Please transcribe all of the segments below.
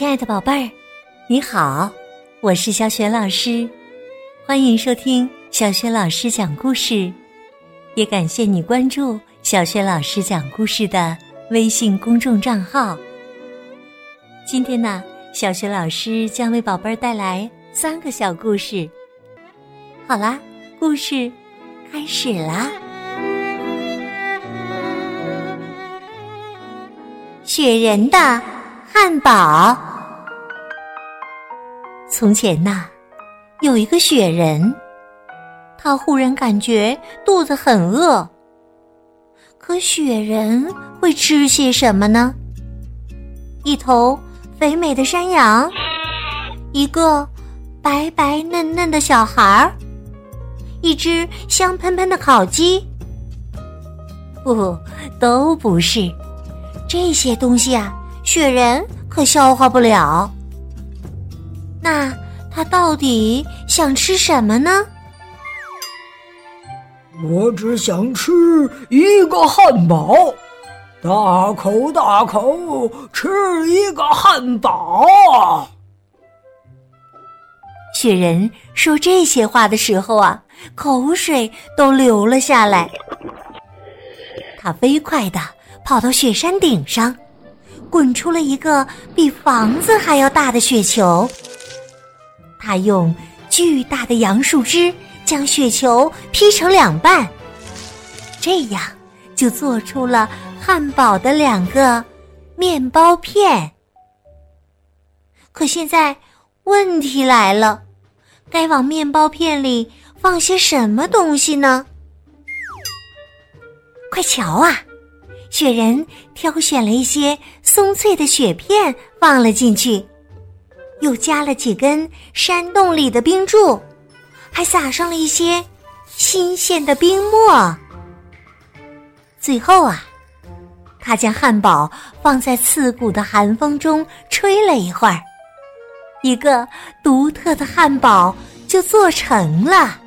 亲爱的宝贝儿，你好，我是小雪老师，欢迎收听小雪老师讲故事，也感谢你关注小雪老师讲故事的微信公众账号。今天呢，小雪老师将为宝贝儿带来三个小故事。好啦，故事开始啦！雪人的。汉堡。从前呐，有一个雪人，他忽然感觉肚子很饿。可雪人会吃些什么呢？一头肥美的山羊，一个白白嫩嫩的小孩儿，一只香喷喷的烤鸡。不，都不是。这些东西啊。雪人可消化不了，那他到底想吃什么呢？我只想吃一个汉堡，大口大口吃一个汉堡。雪人说这些话的时候啊，口水都流了下来。他飞快的跑到雪山顶上。滚出了一个比房子还要大的雪球。他用巨大的杨树枝将雪球劈成两半，这样就做出了汉堡的两个面包片。可现在问题来了，该往面包片里放些什么东西呢？快瞧啊！雪人挑选了一些松脆的雪片放了进去，又加了几根山洞里的冰柱，还撒上了一些新鲜的冰沫。最后啊，他将汉堡放在刺骨的寒风中吹了一会儿，一个独特的汉堡就做成了。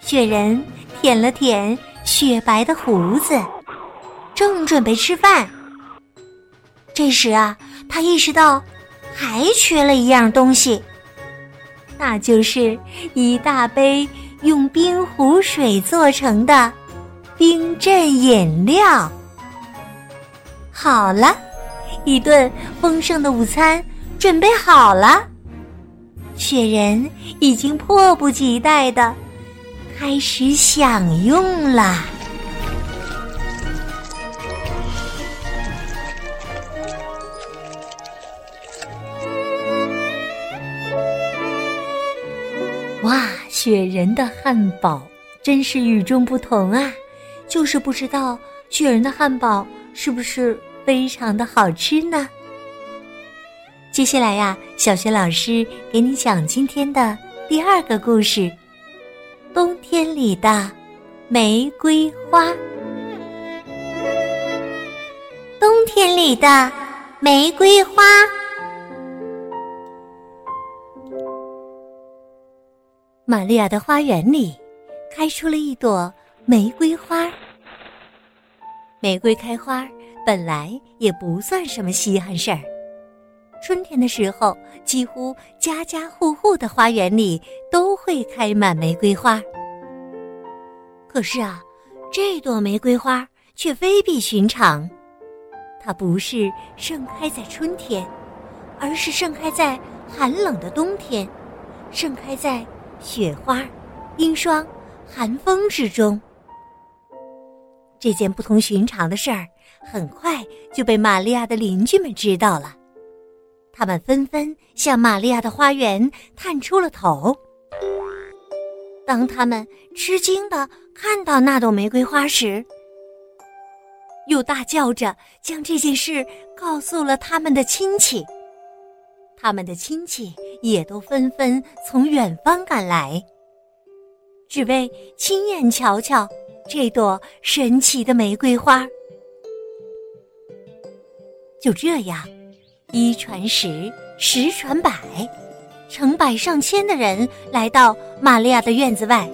雪人舔了舔。雪白的胡子，正准备吃饭。这时啊，他意识到还缺了一样东西，那就是一大杯用冰湖水做成的冰镇饮料。好了，一顿丰盛的午餐准备好了，雪人已经迫不及待的。开始享用啦！哇，雪人的汉堡真是与众不同啊！就是不知道雪人的汉堡是不是非常的好吃呢？接下来呀，小学老师给你讲今天的第二个故事。冬天里的玫瑰花，冬天里的玫瑰花。玛利亚的花园里开出了一朵玫瑰花。玫瑰开花本来也不算什么稀罕事儿。春天的时候，几乎家家户户的花园里都会开满玫瑰花。可是啊，这朵玫瑰花却非比寻常。它不是盛开在春天，而是盛开在寒冷的冬天，盛开在雪花、冰霜、寒风之中。这件不同寻常的事儿，很快就被玛利亚的邻居们知道了。他们纷纷向玛利亚的花园探出了头。当他们吃惊的看到那朵玫瑰花时，又大叫着将这件事告诉了他们的亲戚。他们的亲戚也都纷纷从远方赶来，只为亲眼瞧瞧这朵神奇的玫瑰花。就这样。一传十，十传百，成百上千的人来到玛利亚的院子外，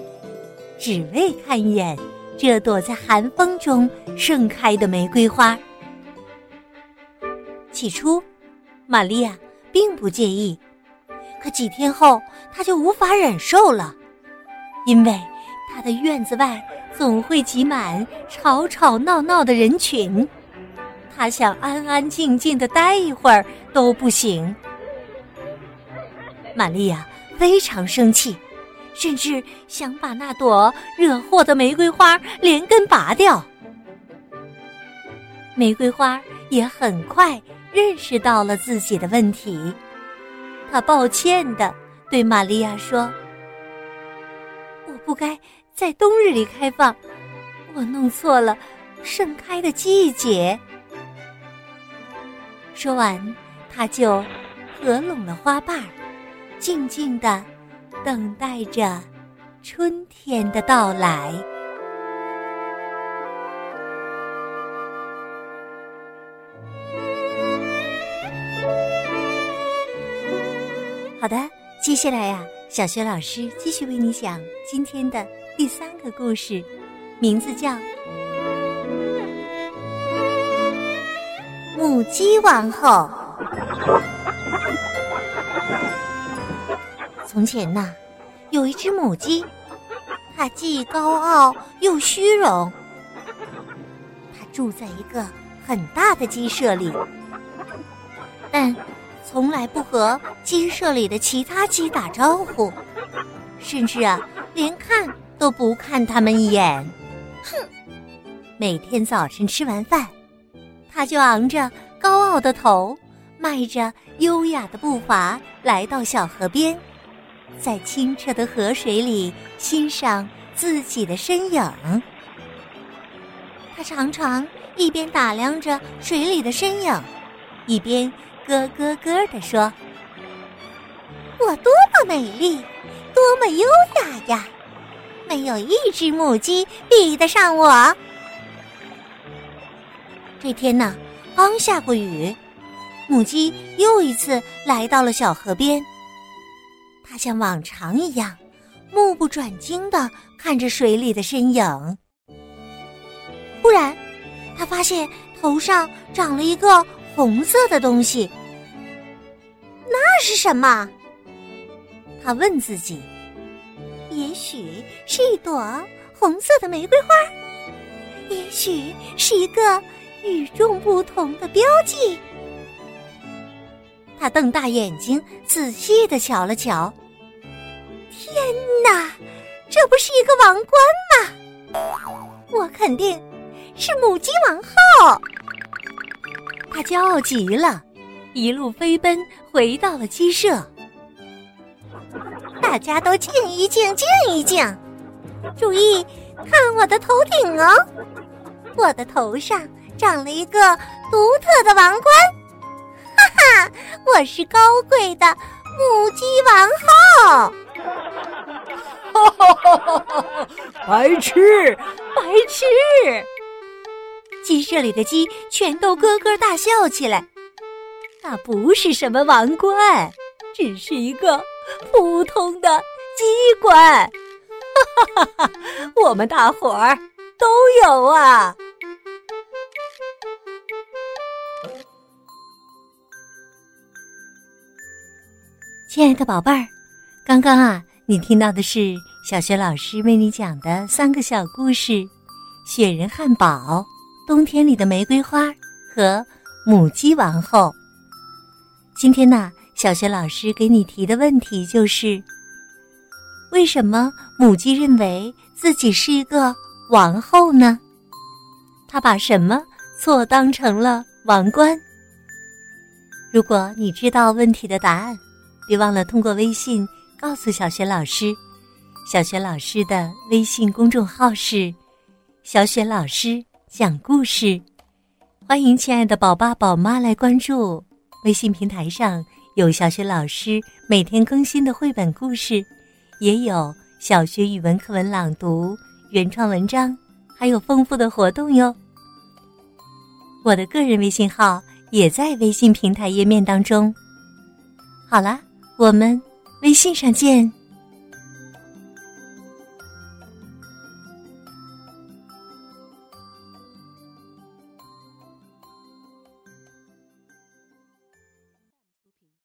只为看一眼这朵在寒风中盛开的玫瑰花。起初，玛利亚并不介意，可几天后，她就无法忍受了，因为她的院子外总会挤满吵吵闹闹的人群，她想安安静静的待一会儿都不行。玛丽亚非常生气，甚至想把那朵惹祸的玫瑰花连根拔掉。玫瑰花也很快认识到了自己的问题，他抱歉的对玛利亚说：“我不该在冬日里开放，我弄错了盛开的季节。”说完，他就合拢了花瓣，静静的等待着春天的到来。好的，接下来呀，小学老师继续为你讲今天的第三个故事，名字叫《母鸡王后》。从前呐，有一只母鸡，它既高傲又虚荣。它住在一个很大的鸡舍里，但。从来不和鸡舍里的其他鸡打招呼，甚至啊，连看都不看他们一眼。哼！每天早晨吃完饭，他就昂着高傲的头，迈着优雅的步伐来到小河边，在清澈的河水里欣赏自己的身影。他常常一边打量着水里的身影，一边。咯咯咯地说：“我多么美丽，多么优雅呀！没有一只母鸡比得上我。”这天呢，刚下过雨，母鸡又一次来到了小河边。它像往常一样，目不转睛的看着水里的身影。忽然，它发现头上长了一个红色的东西。这是什么？他问自己。也许是一朵红色的玫瑰花，也许是一个与众不同的标记。他瞪大眼睛，仔细的瞧了瞧。天哪，这不是一个王冠吗？我肯定是母鸡王后。他骄傲极了。一路飞奔回到了鸡舍，大家都静一静，静一静，注意看我的头顶哦！我的头上长了一个独特的王冠，哈哈，我是高贵的母鸡王后！哈哈哈哈哈！白痴，白痴！鸡舍里的鸡全都咯咯大笑起来。那不是什么王冠，只是一个普通的鸡冠。哈哈哈哈！我们大伙儿都有啊。亲爱的宝贝儿，刚刚啊，你听到的是小学老师为你讲的三个小故事：雪人汉堡、冬天里的玫瑰花和母鸡王后。今天呢，小学老师给你提的问题就是：为什么母鸡认为自己是一个王后呢？她把什么错当成了王冠？如果你知道问题的答案，别忘了通过微信告诉小学老师。小学老师的微信公众号是“小雪老师讲故事”，欢迎亲爱的宝爸宝妈来关注。微信平台上有小学老师每天更新的绘本故事，也有小学语文课文朗读、原创文章，还有丰富的活动哟。我的个人微信号也在微信平台页面当中。好了，我们微信上见。